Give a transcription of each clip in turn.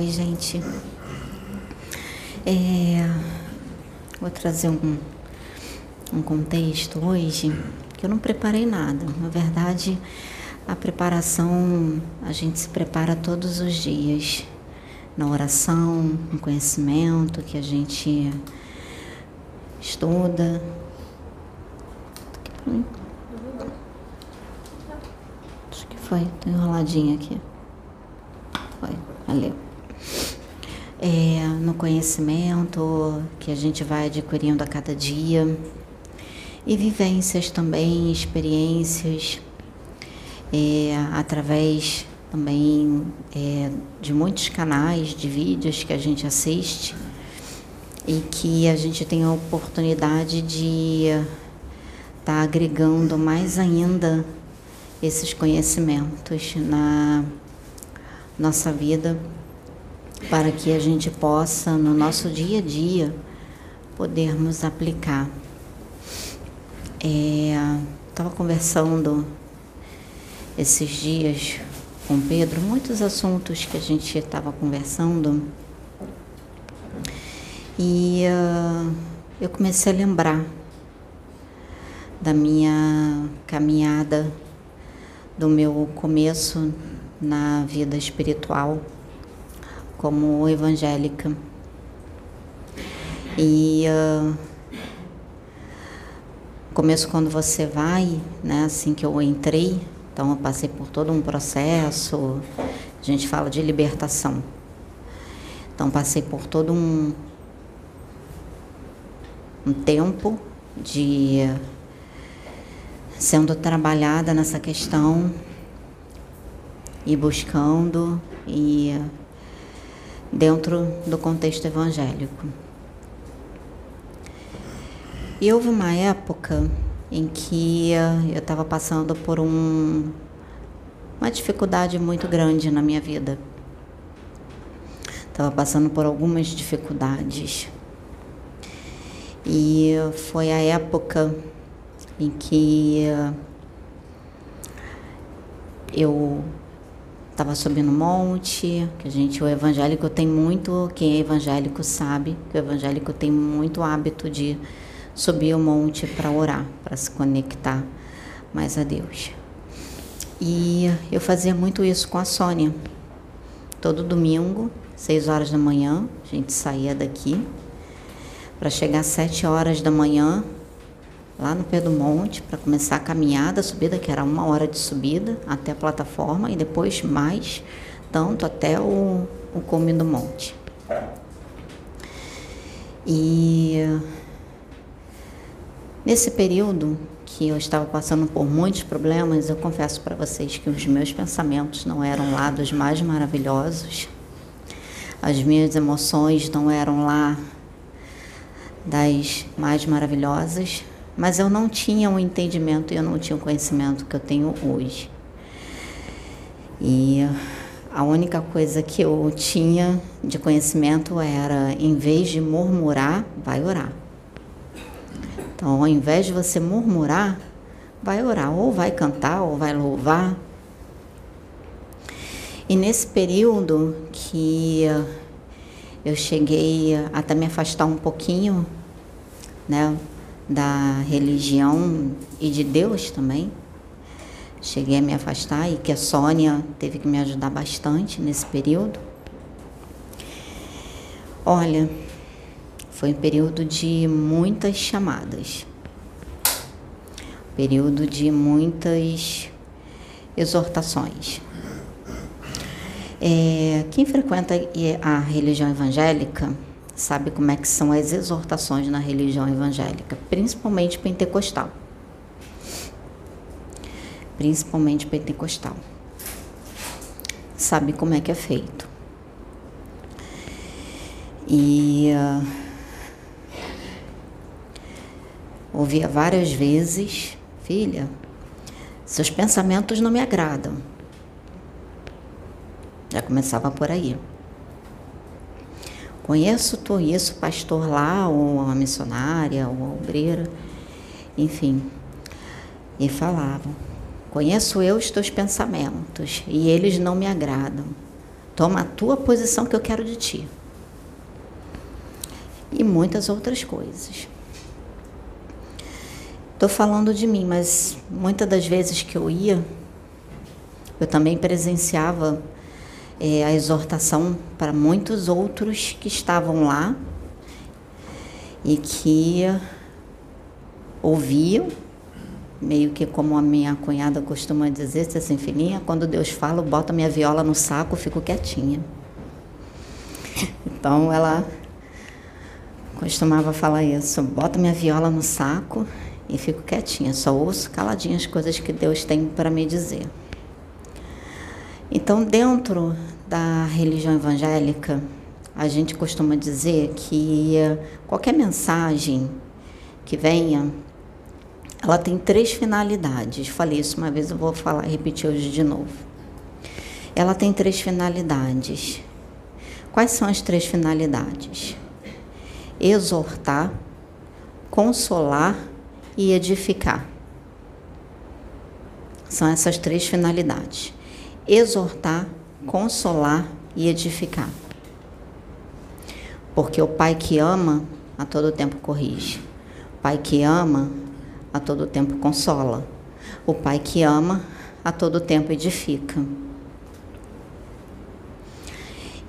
Oi, gente. É, vou trazer um, um contexto hoje que eu não preparei nada. Na verdade, a preparação a gente se prepara todos os dias na oração, no conhecimento que a gente estuda. Acho que foi, tô enroladinha aqui. Foi, valeu. É, no conhecimento que a gente vai adquirindo a cada dia. E vivências também, experiências, é, através também é, de muitos canais de vídeos que a gente assiste e que a gente tem a oportunidade de estar tá agregando mais ainda esses conhecimentos na nossa vida para que a gente possa no nosso dia a dia podermos aplicar. Estava é, conversando esses dias com Pedro muitos assuntos que a gente estava conversando e uh, eu comecei a lembrar da minha caminhada, do meu começo na vida espiritual como evangélica. E uh, começo quando você vai, né, assim que eu entrei, então eu passei por todo um processo, a gente fala de libertação. Então passei por todo um, um tempo de sendo trabalhada nessa questão e buscando e dentro do contexto evangélico. E houve uma época em que eu estava passando por um, uma dificuldade muito grande na minha vida. Estava passando por algumas dificuldades. E foi a época em que eu estava subindo um monte, que a gente, o evangélico tem muito, quem é evangélico sabe, que o evangélico tem muito hábito de subir o monte para orar, para se conectar mais a Deus. E eu fazia muito isso com a Sônia. Todo domingo, seis horas da manhã, a gente saía daqui para chegar às sete horas da manhã lá no pé do monte para começar a caminhada, a subida, que era uma hora de subida até a plataforma e depois mais tanto até o, o cume do monte. E nesse período que eu estava passando por muitos problemas, eu confesso para vocês que os meus pensamentos não eram lá dos mais maravilhosos, as minhas emoções não eram lá das mais maravilhosas, mas eu não tinha o um entendimento e eu não tinha o conhecimento que eu tenho hoje. E a única coisa que eu tinha de conhecimento era, em vez de murmurar, vai orar. Então, ao invés de você murmurar, vai orar, ou vai cantar, ou vai louvar. E nesse período que eu cheguei até me afastar um pouquinho, né, da religião e de Deus também. Cheguei a me afastar e que a Sônia teve que me ajudar bastante nesse período. Olha, foi um período de muitas chamadas, período de muitas exortações. É, quem frequenta a religião evangélica sabe como é que são as exortações na religião evangélica, principalmente pentecostal. Principalmente pentecostal. Sabe como é que é feito. E uh, ouvia várias vezes, filha, seus pensamentos não me agradam. Já começava por aí. Conheço, conheço pastor lá, ou a missionária, ou a obreira, enfim. E falavam: Conheço eu os teus pensamentos, e eles não me agradam. Toma a tua posição que eu quero de ti. E muitas outras coisas. Estou falando de mim, mas muitas das vezes que eu ia, eu também presenciava é, a exortação para muitos outros que estavam lá e que ouviam, meio que como a minha cunhada costuma dizer, assim, filhinha, quando Deus fala, bota minha viola no saco, fico quietinha. Então ela costumava falar isso, bota minha viola no saco e fico quietinha, só ouço caladinha as coisas que Deus tem para me dizer. Então, dentro da religião evangélica, a gente costuma dizer que qualquer mensagem que venha, ela tem três finalidades. Falei isso uma vez, eu vou falar, repetir hoje de novo. Ela tem três finalidades. Quais são as três finalidades? Exortar, consolar e edificar. São essas três finalidades: exortar, consolar e edificar. Porque o pai que ama, a todo tempo corrige. O pai que ama, a todo tempo consola. O pai que ama, a todo tempo edifica.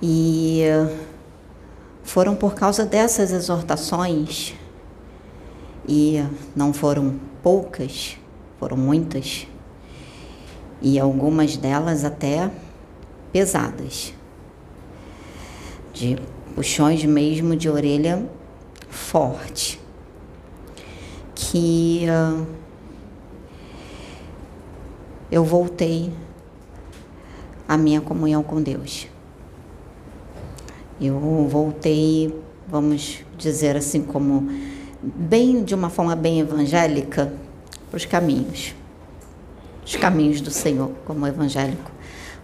E foram por causa dessas exortações e não foram poucas, foram muitas, e algumas delas até pesadas, de puxões mesmo de orelha forte, que uh, eu voltei à minha comunhão com Deus. Eu voltei, vamos dizer assim, como bem de uma forma bem evangélica para os caminhos, os caminhos do Senhor, como o evangélico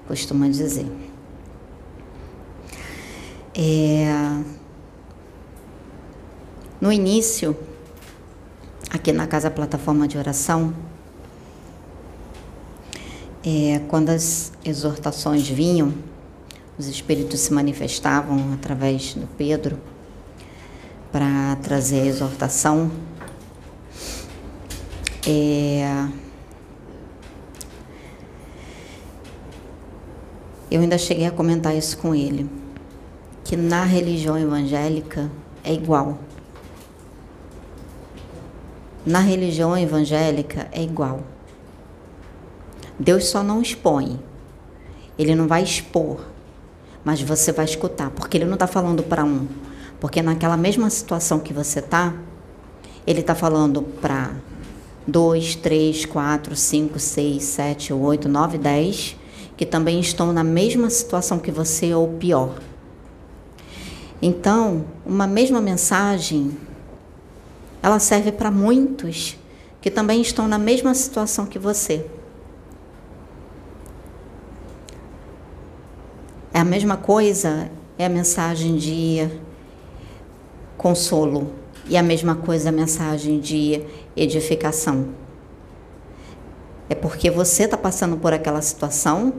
costuma dizer. É, no início, aqui na casa plataforma de oração, é, quando as exortações vinham, os espíritos se manifestavam através do Pedro para trazer a exortação. É... Eu ainda cheguei a comentar isso com ele, que na religião evangélica é igual. Na religião evangélica é igual. Deus só não expõe. Ele não vai expor, mas você vai escutar, porque ele não está falando para um, porque naquela mesma situação que você está, ele está falando para 2, 3, 4, 5, 6, 7, 8, 9, 10, que também estão na mesma situação que você ou pior. Então, uma mesma mensagem, ela serve para muitos que também estão na mesma situação que você. É a mesma coisa, é a mensagem de consolo. E a mesma coisa a mensagem de edificação. É porque você está passando por aquela situação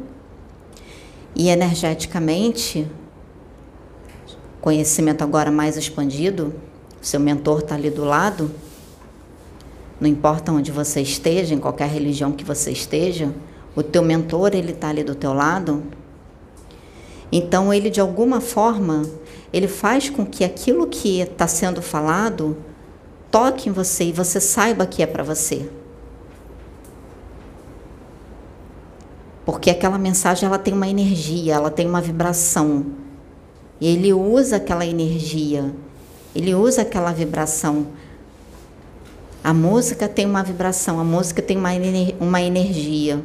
e energeticamente, conhecimento agora mais expandido, seu mentor está ali do lado, não importa onde você esteja, em qualquer religião que você esteja, o teu mentor ele está ali do teu lado. Então ele de alguma forma ele faz com que aquilo que está sendo falado toque em você e você saiba que é para você. Porque aquela mensagem ela tem uma energia, ela tem uma vibração. E ele usa aquela energia, ele usa aquela vibração. A música tem uma vibração, a música tem uma, uma energia.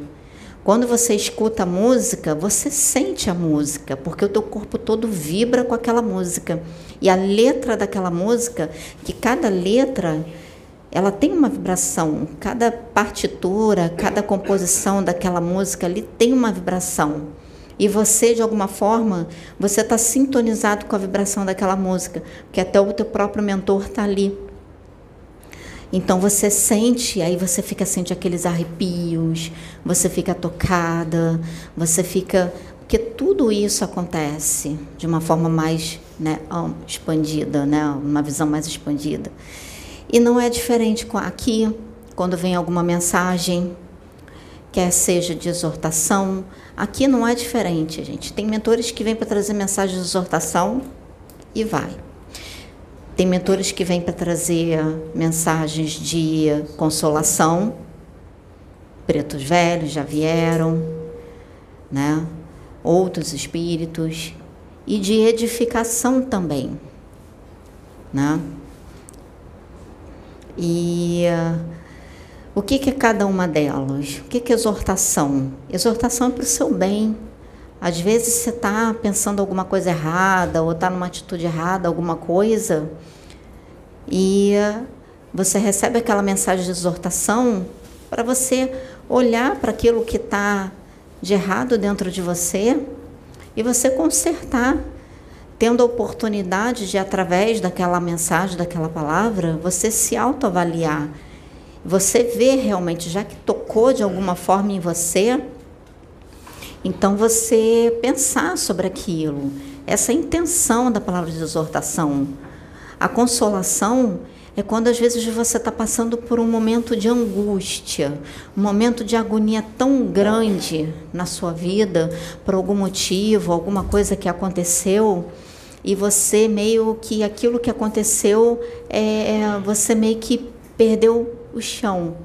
Quando você escuta a música, você sente a música, porque o teu corpo todo vibra com aquela música. E a letra daquela música, que cada letra ela tem uma vibração, cada partitura, cada composição daquela música ali tem uma vibração. E você, de alguma forma, você está sintonizado com a vibração daquela música, porque até o teu próprio mentor está ali. Então você sente, aí você fica sente aqueles arrepios, você fica tocada, você fica Porque tudo isso acontece de uma forma mais né, expandida, né, uma visão mais expandida. E não é diferente aqui, quando vem alguma mensagem, quer seja de exortação, aqui não é diferente, gente. Tem mentores que vêm para trazer mensagem de exortação e vai. Tem mentores que vêm para trazer mensagens de consolação. Pretos velhos já vieram, né? Outros espíritos e de edificação também, né? E uh, o que, que é cada uma delas? O que, que é exortação? Exortação é para o seu bem. Às vezes você está pensando alguma coisa errada ou está numa atitude errada, alguma coisa, e você recebe aquela mensagem de exortação para você olhar para aquilo que está de errado dentro de você e você consertar, tendo a oportunidade de, através daquela mensagem, daquela palavra, você se autoavaliar. Você ver realmente, já que tocou de alguma forma em você, então você pensar sobre aquilo. Essa intenção da palavra de exortação. A consolação é quando às vezes você está passando por um momento de angústia, um momento de agonia tão grande na sua vida, por algum motivo, alguma coisa que aconteceu, e você meio que aquilo que aconteceu, é, você meio que perdeu o chão.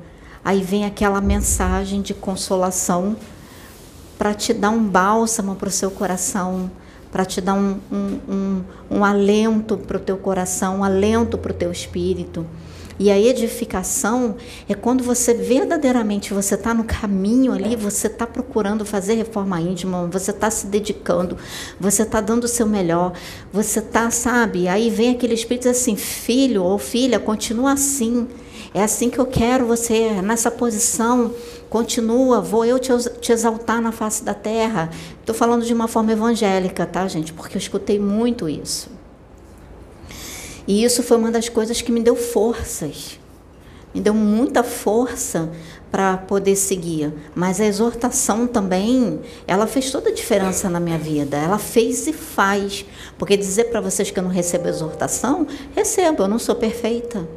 Aí vem aquela mensagem de consolação para te dar um bálsamo para o seu coração, para te dar um, um, um, um alento para o teu coração, um alento para o teu espírito. E a edificação é quando você verdadeiramente você está no caminho ali, você está procurando fazer reforma íntima, você está se dedicando, você está dando o seu melhor, você está, sabe? Aí vem aquele espírito assim, filho ou filha, continua assim. É assim que eu quero você, nessa posição. Continua, vou eu te exaltar na face da terra. Estou falando de uma forma evangélica, tá, gente? Porque eu escutei muito isso. E isso foi uma das coisas que me deu forças. Me deu muita força para poder seguir. Mas a exortação também, ela fez toda a diferença na minha vida. Ela fez e faz. Porque dizer para vocês que eu não recebo exortação, recebo, eu não sou perfeita.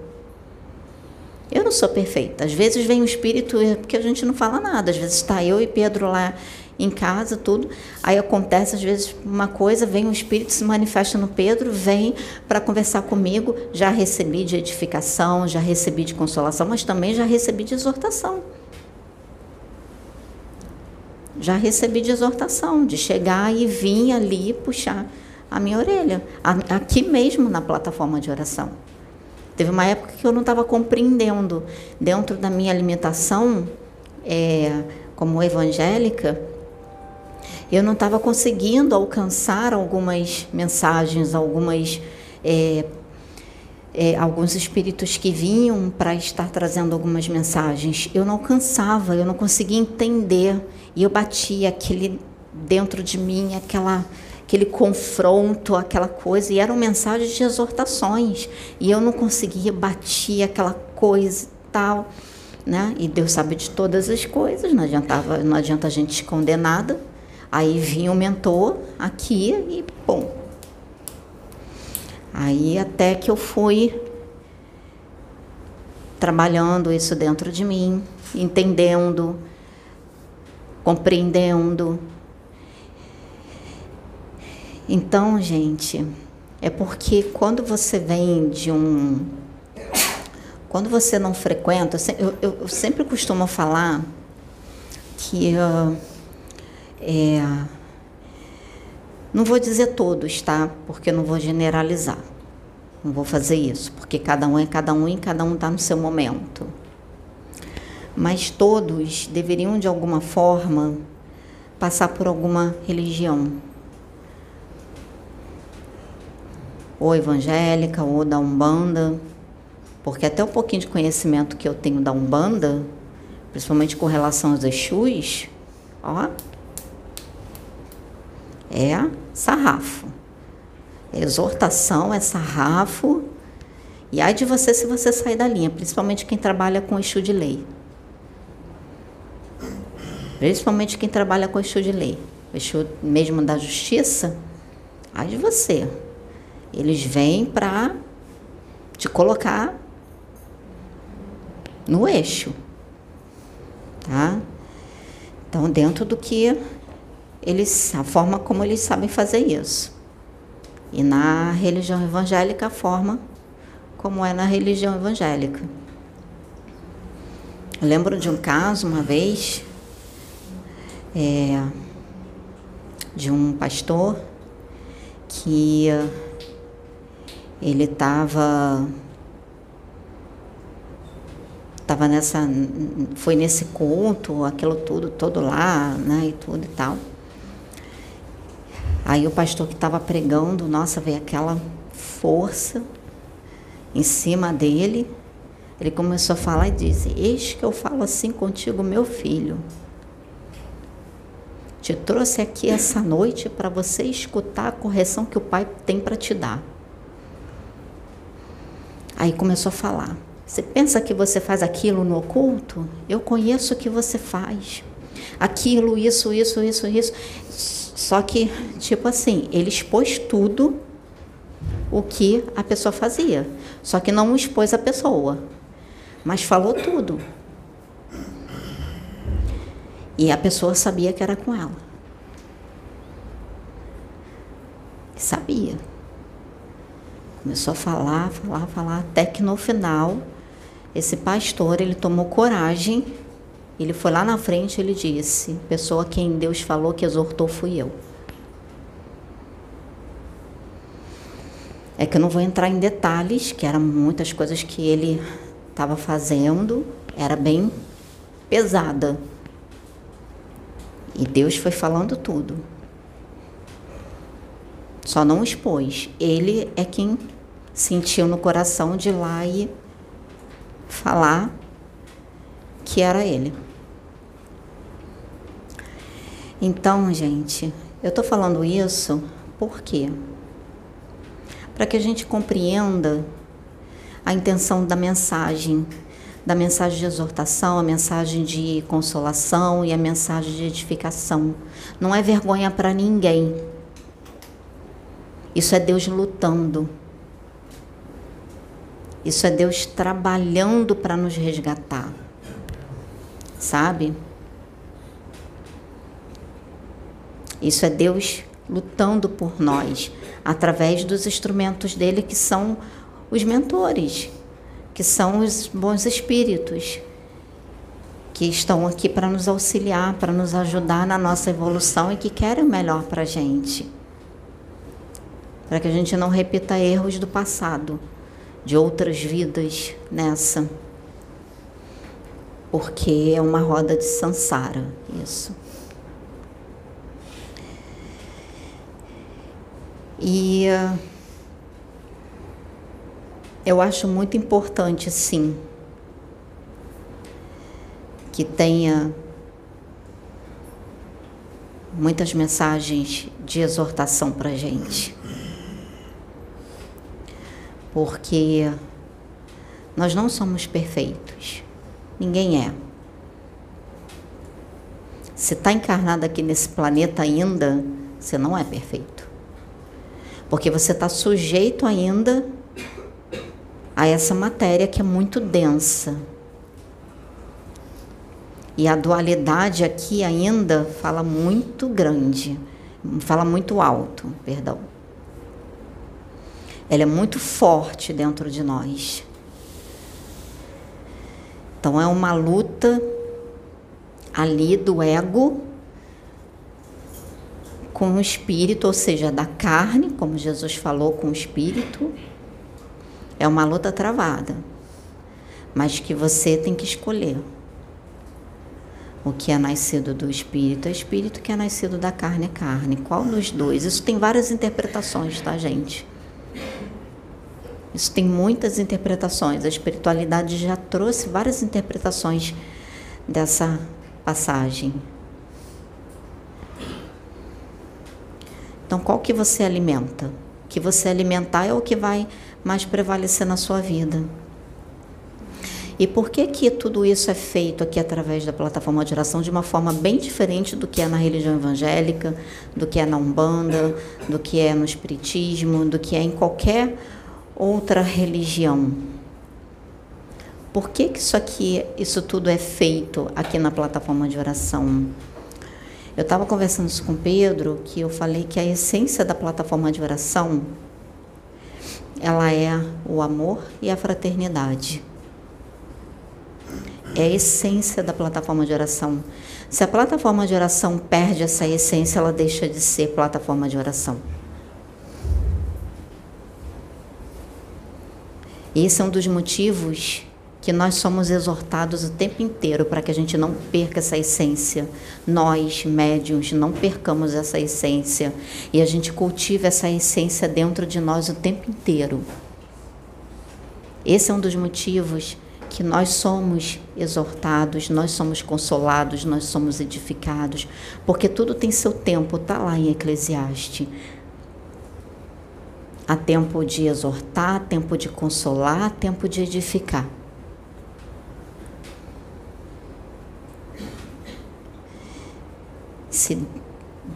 Eu não sou perfeita. Às vezes vem o espírito, é porque a gente não fala nada. Às vezes está eu e Pedro lá em casa, tudo. Aí acontece, às vezes, uma coisa, vem um espírito, se manifesta no Pedro, vem para conversar comigo. Já recebi de edificação, já recebi de consolação, mas também já recebi de exortação. Já recebi de exortação, de chegar e vir ali puxar a minha orelha, aqui mesmo na plataforma de oração. Teve uma época que eu não estava compreendendo, dentro da minha alimentação, é, como evangélica, eu não estava conseguindo alcançar algumas mensagens, algumas é, é, alguns espíritos que vinham para estar trazendo algumas mensagens. Eu não alcançava, eu não conseguia entender e eu batia aquele dentro de mim aquela aquele confronto, aquela coisa, e eram mensagens de exortações, e eu não conseguia bater aquela coisa e tal, né? E Deus sabe de todas as coisas, não adiantava, não adianta a gente esconder nada. Aí vinha o mentor aqui e bom. Aí até que eu fui trabalhando isso dentro de mim, entendendo, compreendendo, então, gente, é porque quando você vem de um. Quando você não frequenta, eu, eu, eu sempre costumo falar que. Uh, é, não vou dizer todos, tá? Porque não vou generalizar. Não vou fazer isso, porque cada um é cada um e cada um está no seu momento. Mas todos deveriam, de alguma forma, passar por alguma religião ou evangélica, ou da Umbanda, porque até o pouquinho de conhecimento que eu tenho da Umbanda, principalmente com relação aos Exus, ó, é sarrafo. Exortação é sarrafo. E ai de você se você sair da linha, principalmente quem trabalha com Exu de lei. Principalmente quem trabalha com Exu de lei. o Exu mesmo da justiça, ai de você. Eles vêm para te colocar no eixo, tá? Então, dentro do que eles, a forma como eles sabem fazer isso. E na religião evangélica, a forma como é na religião evangélica. Eu lembro de um caso uma vez é, de um pastor que ele estava tava nessa foi nesse culto aquilo tudo todo lá né e tudo e tal aí o pastor que estava pregando nossa veio aquela força em cima dele ele começou a falar e disse eis que eu falo assim contigo meu filho te trouxe aqui essa noite para você escutar a correção que o pai tem para te dar aí começou a falar você pensa que você faz aquilo no oculto? Eu conheço o que você faz. Aquilo, isso, isso, isso, isso. Só que, tipo assim, ele expôs tudo o que a pessoa fazia. Só que não expôs a pessoa, mas falou tudo. E a pessoa sabia que era com ela. Sabia. Começou a falar, falar, falar, até que no final esse pastor, ele tomou coragem, ele foi lá na frente, ele disse: "Pessoa quem Deus falou que exortou fui eu". É que eu não vou entrar em detalhes, que eram muitas coisas que ele estava fazendo, era bem pesada. E Deus foi falando tudo. Só não expôs. Ele é quem sentiu no coração de ir lá e falar que era ele. Então, gente, eu estou falando isso por quê? Para que a gente compreenda a intenção da mensagem, da mensagem de exortação, a mensagem de consolação e a mensagem de edificação. Não é vergonha para ninguém. Isso é Deus lutando isso é Deus trabalhando para nos resgatar. Sabe? Isso é Deus lutando por nós através dos instrumentos dele que são os mentores, que são os bons espíritos que estão aqui para nos auxiliar, para nos ajudar na nossa evolução e que querem o melhor para a gente. Para que a gente não repita erros do passado de outras vidas nessa. Porque é uma roda de sansara, isso. E uh, eu acho muito importante, sim, que tenha muitas mensagens de exortação para gente porque nós não somos perfeitos. Ninguém é. Se está encarnado aqui nesse planeta ainda, você não é perfeito. Porque você está sujeito ainda a essa matéria que é muito densa. E a dualidade aqui ainda fala muito grande, fala muito alto, perdão ela é muito forte dentro de nós. Então é uma luta ali do ego com o espírito, ou seja, da carne, como Jesus falou com o espírito. É uma luta travada, mas que você tem que escolher. O que é nascido do espírito é espírito, o que é nascido da carne é carne. Qual dos dois? Isso tem várias interpretações, tá, gente? Isso tem muitas interpretações. A espiritualidade já trouxe várias interpretações dessa passagem. Então, qual que você alimenta? O que você alimentar é o que vai mais prevalecer na sua vida. E por que que tudo isso é feito aqui através da plataforma de oração de uma forma bem diferente do que é na religião evangélica, do que é na Umbanda, do que é no Espiritismo, do que é em qualquer outra religião? Por que, que isso aqui, isso tudo é feito aqui na plataforma de oração? Eu estava conversando isso com o Pedro, que eu falei que a essência da plataforma de oração ela é o amor e a fraternidade. É a essência da plataforma de oração. Se a plataforma de oração perde essa essência, ela deixa de ser plataforma de oração. Esse é um dos motivos que nós somos exortados o tempo inteiro para que a gente não perca essa essência. Nós, médiums, não percamos essa essência e a gente cultiva essa essência dentro de nós o tempo inteiro. Esse é um dos motivos que nós somos exortados, nós somos consolados, nós somos edificados, porque tudo tem seu tempo, está lá em Eclesiastes. Há tempo de exortar, tempo de consolar, tempo de edificar. Se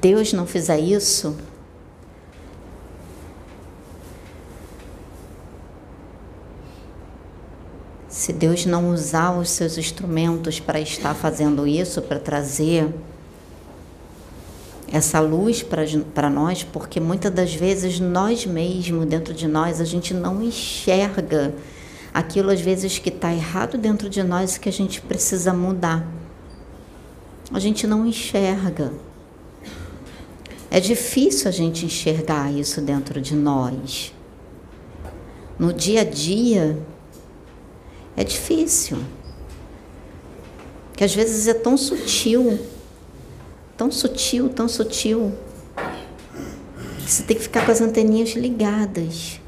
Deus não fizer isso, se Deus não usar os seus instrumentos para estar fazendo isso, para trazer essa luz para nós, porque muitas das vezes nós mesmos, dentro de nós, a gente não enxerga aquilo às vezes que está errado dentro de nós e que a gente precisa mudar a gente não enxerga. É difícil a gente enxergar isso dentro de nós. No dia a dia, é difícil. Que às vezes é tão sutil, tão sutil, tão sutil, que você tem que ficar com as anteninhas ligadas.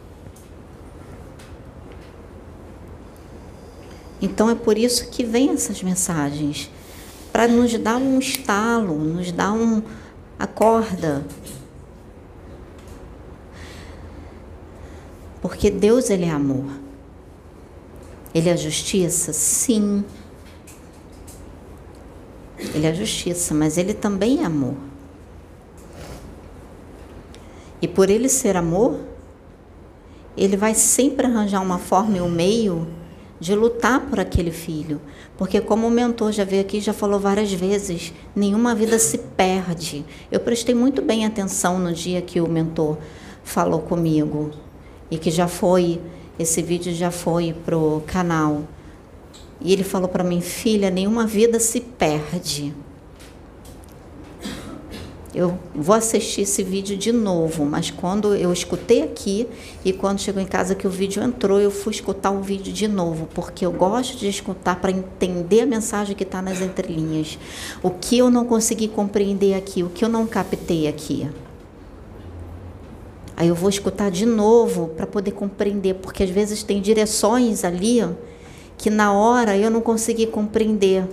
Então é por isso que vem essas mensagens para nos dar um estalo, nos dar um acorda. Porque Deus ele é amor. Ele é justiça? Sim. Ele é justiça, mas ele também é amor. E por ele ser amor, ele vai sempre arranjar uma forma e um meio de lutar por aquele filho. Porque, como o mentor já veio aqui, já falou várias vezes, nenhuma vida se perde. Eu prestei muito bem atenção no dia que o mentor falou comigo e que já foi, esse vídeo já foi pro canal. E ele falou para mim, filha, nenhuma vida se perde. Eu vou assistir esse vídeo de novo, mas quando eu escutei aqui e quando chegou em casa que o vídeo entrou, eu fui escutar o vídeo de novo, porque eu gosto de escutar para entender a mensagem que está nas entrelinhas. O que eu não consegui compreender aqui, o que eu não captei aqui. Aí eu vou escutar de novo para poder compreender, porque às vezes tem direções ali que na hora eu não consegui compreender.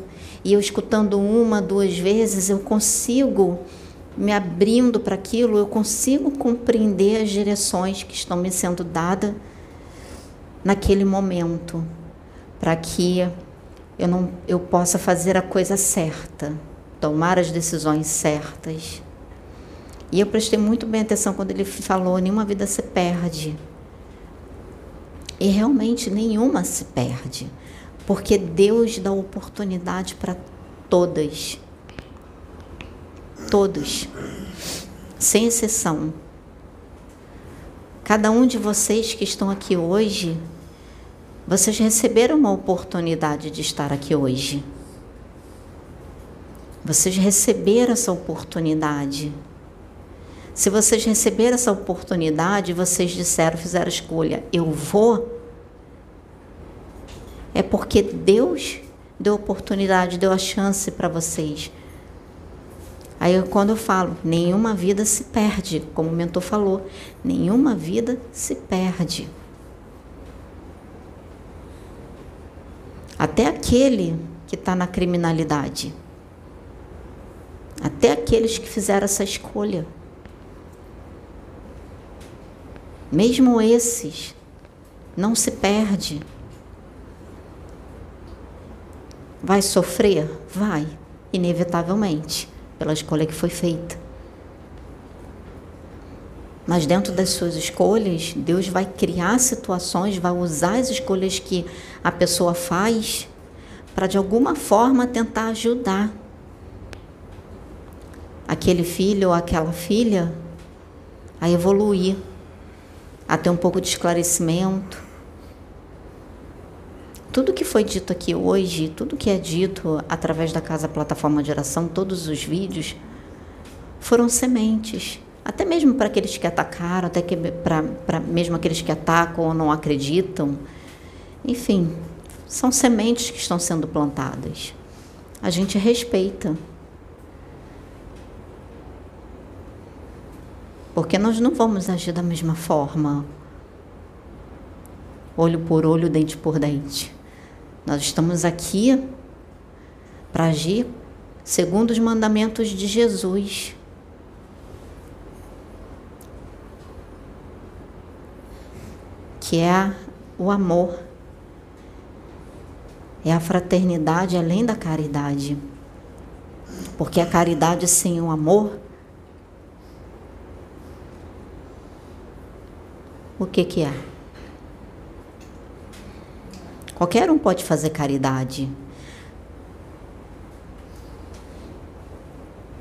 E eu escutando uma, duas vezes, eu consigo me abrindo para aquilo, eu consigo compreender as direções que estão me sendo dadas naquele momento, para que eu não eu possa fazer a coisa certa, tomar as decisões certas. E eu prestei muito bem atenção quando ele falou: nenhuma vida se perde. E realmente nenhuma se perde, porque Deus dá oportunidade para todas Todos, sem exceção. Cada um de vocês que estão aqui hoje, vocês receberam uma oportunidade de estar aqui hoje. Vocês receberam essa oportunidade. Se vocês receberam essa oportunidade, vocês disseram, fizeram a escolha, eu vou, é porque Deus deu oportunidade, deu a chance para vocês. Aí quando eu falo, nenhuma vida se perde, como o mentor falou, nenhuma vida se perde. Até aquele que está na criminalidade. Até aqueles que fizeram essa escolha. Mesmo esses, não se perde. Vai sofrer? Vai, inevitavelmente, pela escolha que foi feita. Mas dentro das suas escolhas, Deus vai criar situações, vai usar as escolhas que a pessoa faz para de alguma forma tentar ajudar aquele filho ou aquela filha a evoluir, a ter um pouco de esclarecimento. Tudo que foi dito aqui hoje, tudo que é dito através da Casa Plataforma de Oração, todos os vídeos, foram sementes. Até mesmo para aqueles que atacaram, até para mesmo aqueles que atacam ou não acreditam. Enfim, são sementes que estão sendo plantadas. A gente respeita. Porque nós não vamos agir da mesma forma. Olho por olho, dente por dente. Nós estamos aqui para agir segundo os mandamentos de Jesus. Que é o amor, é a fraternidade além da caridade. Porque a caridade sem o amor o que, que é? Qualquer um pode fazer caridade.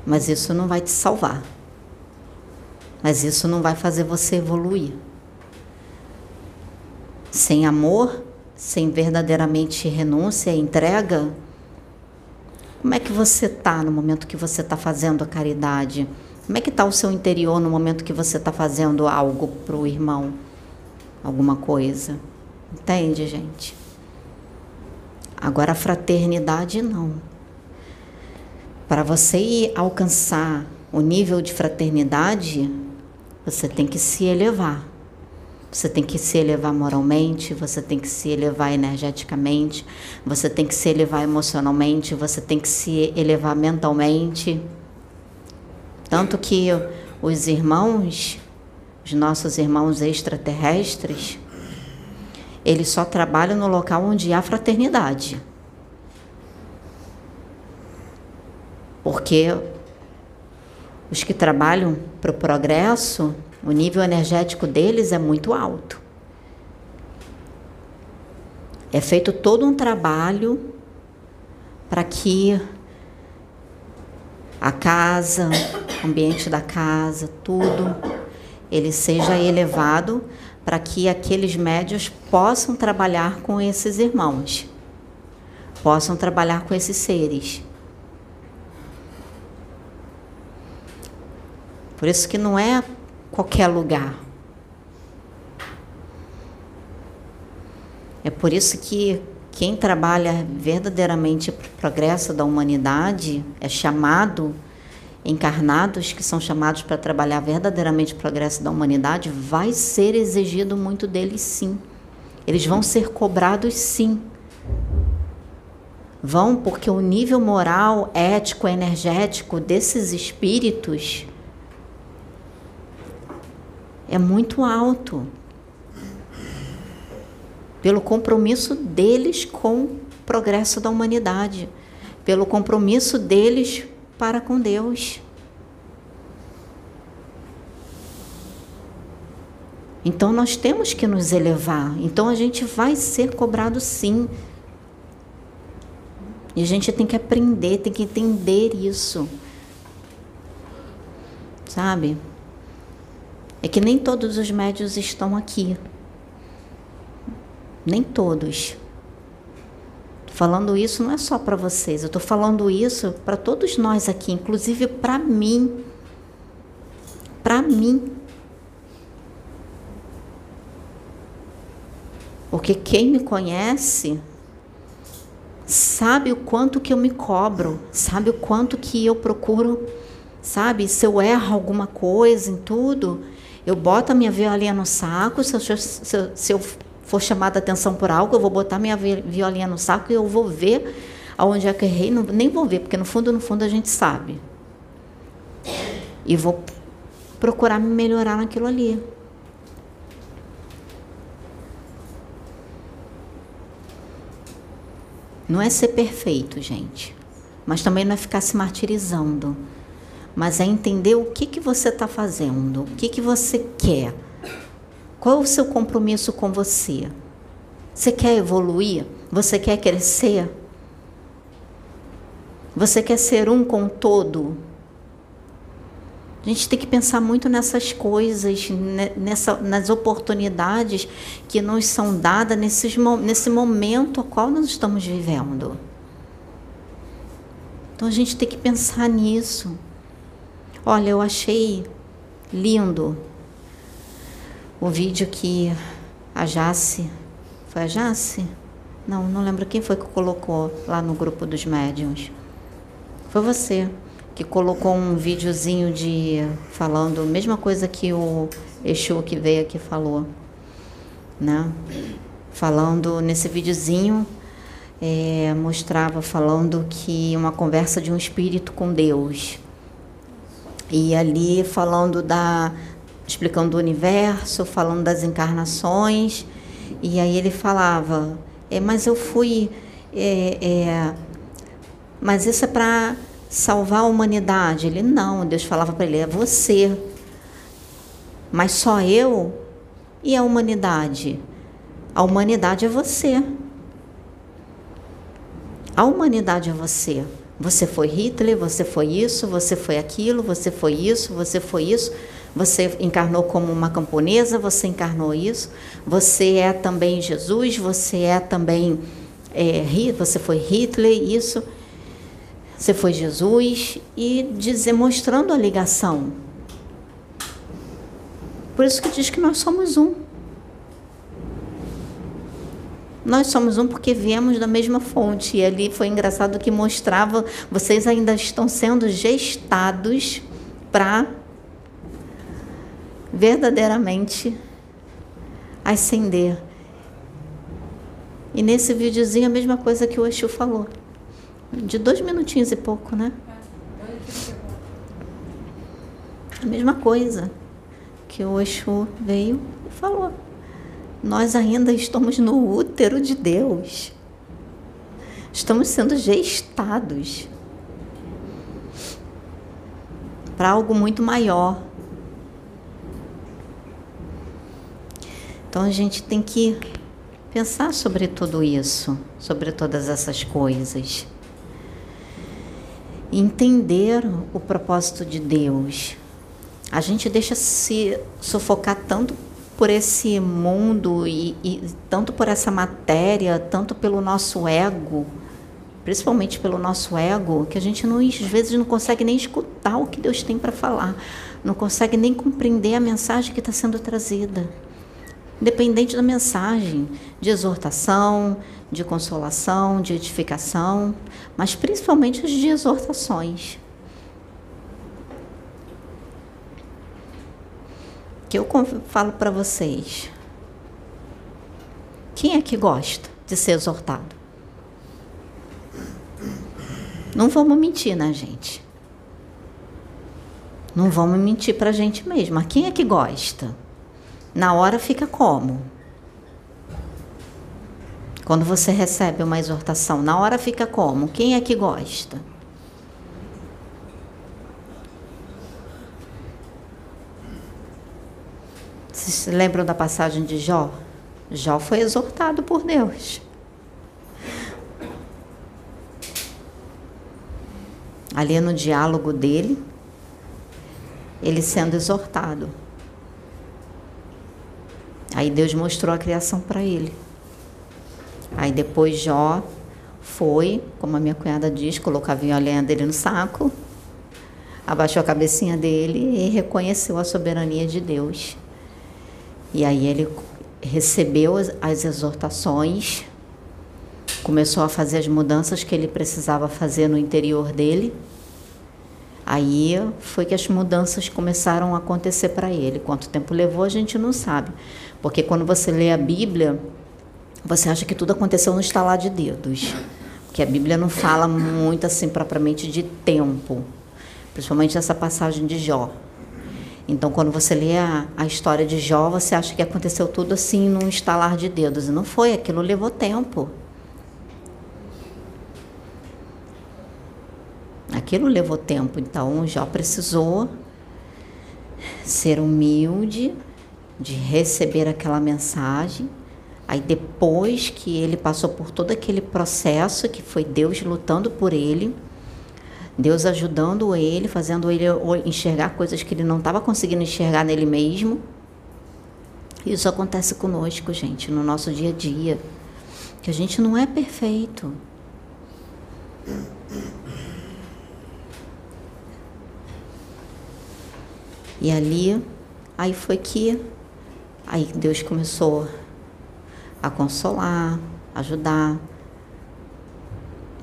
Mas isso não vai te salvar. Mas isso não vai fazer você evoluir. Sem amor, sem verdadeiramente renúncia e entrega, como é que você está no momento que você está fazendo a caridade? Como é que está o seu interior no momento que você está fazendo algo para o irmão? Alguma coisa. Entende, gente? Agora a fraternidade não. Para você alcançar o nível de fraternidade, você tem que se elevar. Você tem que se elevar moralmente, você tem que se elevar energeticamente, você tem que se elevar emocionalmente, você tem que se elevar mentalmente. Tanto que os irmãos, os nossos irmãos extraterrestres, eles só trabalham no local onde há fraternidade. Porque os que trabalham para o progresso, o nível energético deles é muito alto. É feito todo um trabalho para que a casa, o ambiente da casa, tudo, ele seja elevado para que aqueles médios possam trabalhar com esses irmãos, possam trabalhar com esses seres. Por isso que não é qualquer lugar. É por isso que quem trabalha verdadeiramente para o progresso da humanidade é chamado encarnados que são chamados para trabalhar verdadeiramente o progresso da humanidade, vai ser exigido muito deles sim. Eles vão ser cobrados sim. Vão porque o nível moral, ético, energético desses espíritos é muito alto pelo compromisso deles com o progresso da humanidade, pelo compromisso deles para com Deus. Então nós temos que nos elevar. Então a gente vai ser cobrado sim. E a gente tem que aprender, tem que entender isso. Sabe? É que nem todos os médios estão aqui. Nem todos. Falando isso não é só para vocês, eu estou falando isso para todos nós aqui, inclusive para mim. Para mim. Porque quem me conhece sabe o quanto que eu me cobro, sabe o quanto que eu procuro, sabe? Se eu erro alguma coisa em tudo, eu boto a minha violinha no saco, se eu, se, se eu for chamada atenção por algo, eu vou botar minha violinha no saco e eu vou ver aonde é que errei. Não, nem vou ver, porque no fundo, no fundo, a gente sabe. E vou procurar me melhorar naquilo ali. Não é ser perfeito, gente, mas também não é ficar se martirizando, mas é entender o que, que você está fazendo, o que, que você quer, qual o seu compromisso com você. Você quer evoluir? Você quer crescer? Você quer ser um com todo? A gente tem que pensar muito nessas coisas, nessa, nas oportunidades que nos são dadas nesses, nesse momento ao qual nós estamos vivendo. Então a gente tem que pensar nisso. Olha, eu achei lindo o vídeo que a Jace. Foi a Jace? Não, não lembro quem foi que colocou lá no grupo dos médiums. Foi você que colocou um videozinho de falando a mesma coisa que o Exu que veio aqui falou, né? Falando nesse videozinho é, mostrava falando que uma conversa de um espírito com Deus e ali falando da explicando o universo, falando das encarnações e aí ele falava, é, mas eu fui, é, é, mas isso é para salvar a humanidade. Ele não, Deus falava para ele: é você. Mas só eu e a humanidade. A humanidade é você. A humanidade é você. Você foi Hitler, você foi isso, você foi aquilo, você foi isso, você foi isso. Você encarnou como uma camponesa, você encarnou isso. Você é também Jesus, você é também é, você foi Hitler, isso. Você foi Jesus e dizer, mostrando a ligação. Por isso que diz que nós somos um. Nós somos um porque viemos da mesma fonte. E ali foi engraçado que mostrava, vocês ainda estão sendo gestados para verdadeiramente ascender. E nesse videozinho a mesma coisa que o Exu falou de dois minutinhos e pouco, né? A mesma coisa que o Exu veio e falou. Nós ainda estamos no útero de Deus. Estamos sendo gestados para algo muito maior. Então a gente tem que pensar sobre tudo isso, sobre todas essas coisas entender o propósito de Deus. A gente deixa se sufocar tanto por esse mundo e, e, tanto por essa matéria, tanto pelo nosso ego, principalmente pelo nosso ego, que a gente não, às vezes não consegue nem escutar o que Deus tem para falar, não consegue nem compreender a mensagem que está sendo trazida. Independente da mensagem, de exortação, de consolação, de edificação, mas principalmente as de exortações. Que eu falo para vocês. Quem é que gosta de ser exortado? Não vamos mentir, né, gente? Não vamos mentir para a gente mesma. Quem é que gosta? Na hora fica como? Quando você recebe uma exortação, na hora fica como? Quem é que gosta? Vocês lembram da passagem de Jó? Jó foi exortado por Deus. Ali no diálogo dele, ele sendo exortado. Aí Deus mostrou a criação para ele. Aí depois Jó foi, como a minha cunhada diz, colocou a violinha dele no saco, abaixou a cabecinha dele e reconheceu a soberania de Deus. E aí ele recebeu as, as exortações, começou a fazer as mudanças que ele precisava fazer no interior dele. Aí foi que as mudanças começaram a acontecer para ele. Quanto tempo levou, a gente não sabe. Porque quando você lê a Bíblia, você acha que tudo aconteceu no estalar de dedos. Porque a Bíblia não fala muito assim propriamente de tempo, principalmente essa passagem de Jó. Então, quando você lê a, a história de Jó, você acha que aconteceu tudo assim num estalar de dedos. E não foi, aquilo levou tempo. Aquilo levou tempo, então Jó precisou ser humilde de receber aquela mensagem. Aí depois que ele passou por todo aquele processo que foi Deus lutando por ele, Deus ajudando ele, fazendo ele enxergar coisas que ele não estava conseguindo enxergar nele mesmo. Isso acontece conosco, gente, no nosso dia a dia. Que a gente não é perfeito. E ali, aí foi que aí Deus começou a consolar, ajudar.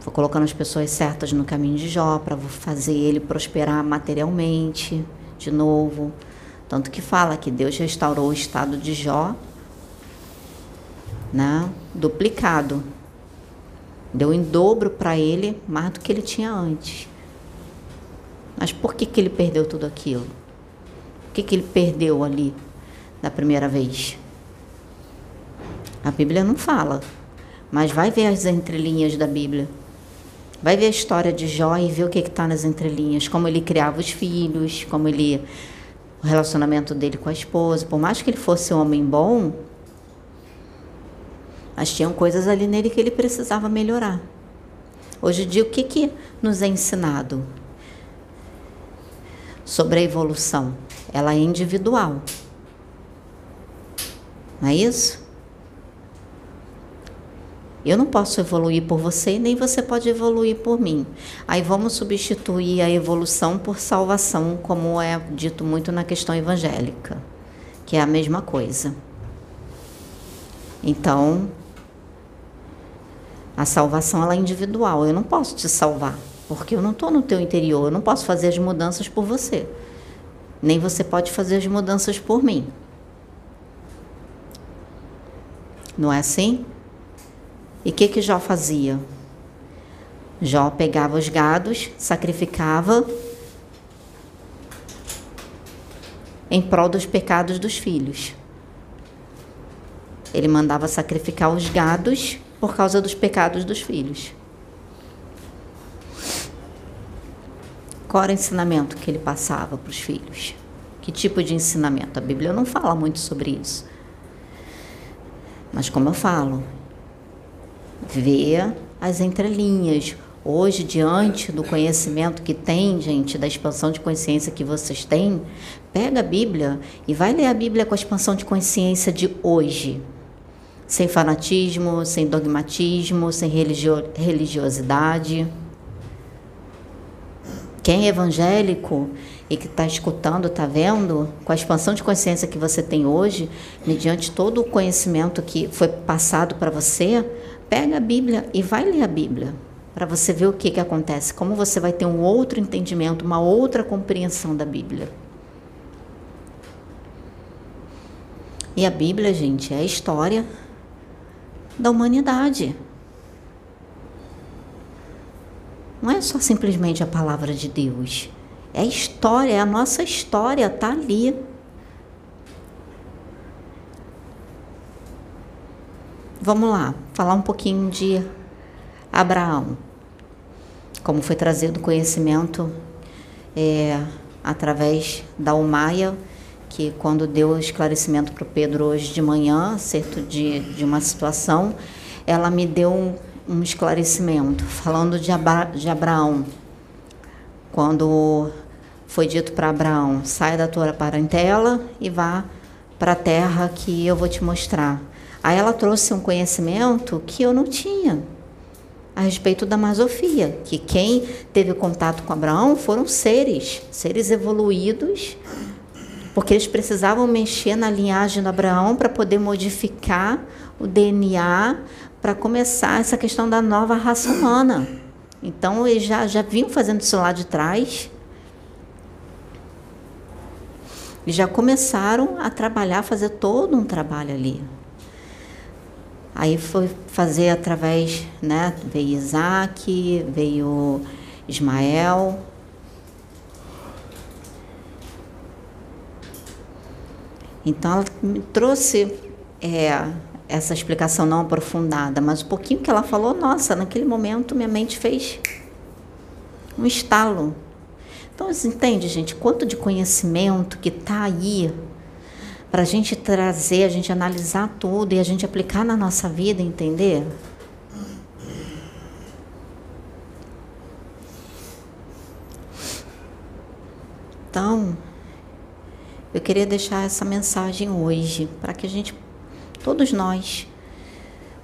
Foi colocando as pessoas certas no caminho de Jó para fazer ele prosperar materialmente de novo. Tanto que fala que Deus restaurou o estado de Jó, né, duplicado. Deu em dobro para ele mais do que ele tinha antes. Mas por que, que ele perdeu tudo aquilo? O que, que ele perdeu ali da primeira vez? A Bíblia não fala, mas vai ver as entrelinhas da Bíblia. Vai ver a história de Jó e ver o que está nas entrelinhas, como ele criava os filhos, como ele o relacionamento dele com a esposa. Por mais que ele fosse um homem bom, mas tinham coisas ali nele que ele precisava melhorar. Hoje em dia, o que, que nos é ensinado sobre a evolução? Ela é individual. Não é isso? Eu não posso evoluir por você, nem você pode evoluir por mim. Aí vamos substituir a evolução por salvação, como é dito muito na questão evangélica, que é a mesma coisa. Então, a salvação ela é individual. Eu não posso te salvar, porque eu não estou no teu interior. Eu não posso fazer as mudanças por você. Nem você pode fazer as mudanças por mim. Não é assim? E o que, que Jó fazia? Jó pegava os gados, sacrificava em prol dos pecados dos filhos. Ele mandava sacrificar os gados por causa dos pecados dos filhos. Qual era o ensinamento que ele passava para os filhos? Que tipo de ensinamento? A Bíblia não fala muito sobre isso. Mas como eu falo, ver as entrelinhas. Hoje, diante do conhecimento que tem, gente, da expansão de consciência que vocês têm, pega a Bíblia e vai ler a Bíblia com a expansão de consciência de hoje. Sem fanatismo, sem dogmatismo, sem religio religiosidade. Quem é evangélico e que está escutando, está vendo, com a expansão de consciência que você tem hoje, mediante todo o conhecimento que foi passado para você, pega a Bíblia e vai ler a Bíblia para você ver o que, que acontece, como você vai ter um outro entendimento, uma outra compreensão da Bíblia. E a Bíblia, gente, é a história da humanidade. Não é só simplesmente a palavra de Deus. É a história, é a nossa história, está ali. Vamos lá, falar um pouquinho de Abraão. Como foi trazido conhecimento é, através da Umaia, que quando deu o esclarecimento para o Pedro hoje de manhã, acerca de, de uma situação, ela me deu um, um esclarecimento, falando de, Abra, de Abraão. Quando foi dito para Abraão: sai da tua parentela e vá para a terra que eu vou te mostrar. Aí ela trouxe um conhecimento que eu não tinha a respeito da masofia, que quem teve contato com Abraão foram seres, seres evoluídos, porque eles precisavam mexer na linhagem de Abraão para poder modificar o DNA para começar essa questão da nova raça humana. Então eles já, já vinham fazendo isso lá de trás. E já começaram a trabalhar, fazer todo um trabalho ali. Aí foi fazer através, né? Veio Isaac, veio Ismael. Então ela me trouxe é, essa explicação não aprofundada, mas o pouquinho que ela falou, nossa, naquele momento minha mente fez um estalo. Então, entende, gente, quanto de conhecimento que está aí para a gente trazer, a gente analisar tudo e a gente aplicar na nossa vida, entender? Então, eu queria deixar essa mensagem hoje para que a gente, todos nós,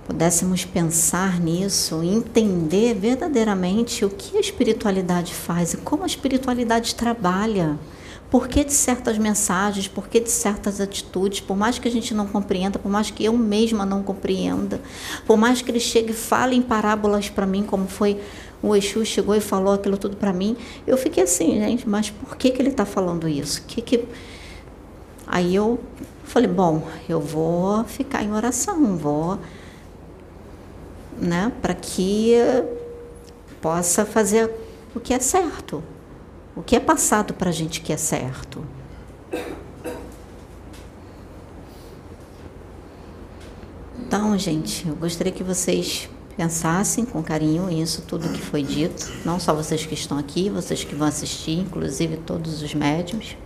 pudéssemos pensar nisso, entender verdadeiramente o que a espiritualidade faz e como a espiritualidade trabalha. Por que de certas mensagens, por que de certas atitudes, por mais que a gente não compreenda, por mais que eu mesma não compreenda, por mais que ele chegue e fale em parábolas para mim, como foi o Exu chegou e falou aquilo tudo para mim, eu fiquei assim, gente, mas por que, que ele está falando isso? Que que... Aí eu falei, bom, eu vou ficar em oração, vou, né, para que possa fazer o que é certo, o que é passado para a gente que é certo. Então, gente, eu gostaria que vocês pensassem com carinho isso tudo que foi dito, não só vocês que estão aqui, vocês que vão assistir, inclusive todos os médiums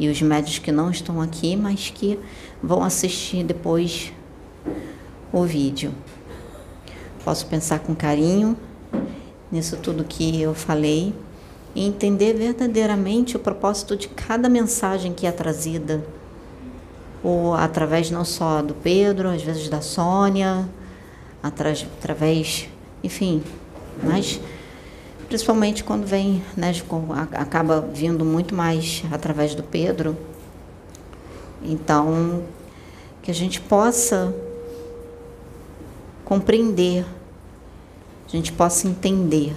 e os médios que não estão aqui, mas que vão assistir depois o vídeo. Posso pensar com carinho nisso tudo que eu falei e entender verdadeiramente o propósito de cada mensagem que é trazida, ou através não só do Pedro, às vezes da Sônia, através, enfim, mas principalmente quando vem, né, acaba vindo muito mais através do Pedro. Então, que a gente possa compreender, a gente possa entender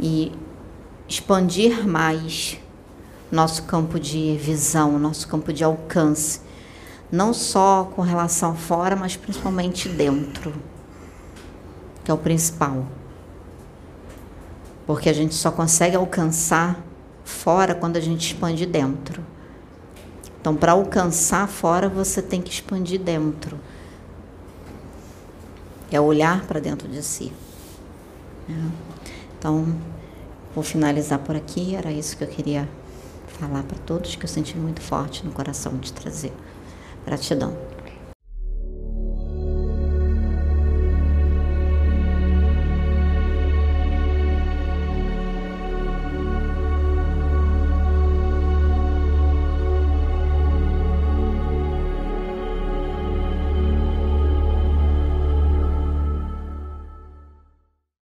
e expandir mais nosso campo de visão, nosso campo de alcance não só com relação fora, mas principalmente dentro, que é o principal. Porque a gente só consegue alcançar fora quando a gente expande dentro. Então, para alcançar fora, você tem que expandir dentro. É olhar para dentro de si. Né? Então, vou finalizar por aqui. Era isso que eu queria falar para todos, que eu senti muito forte no coração de trazer. Gratidão.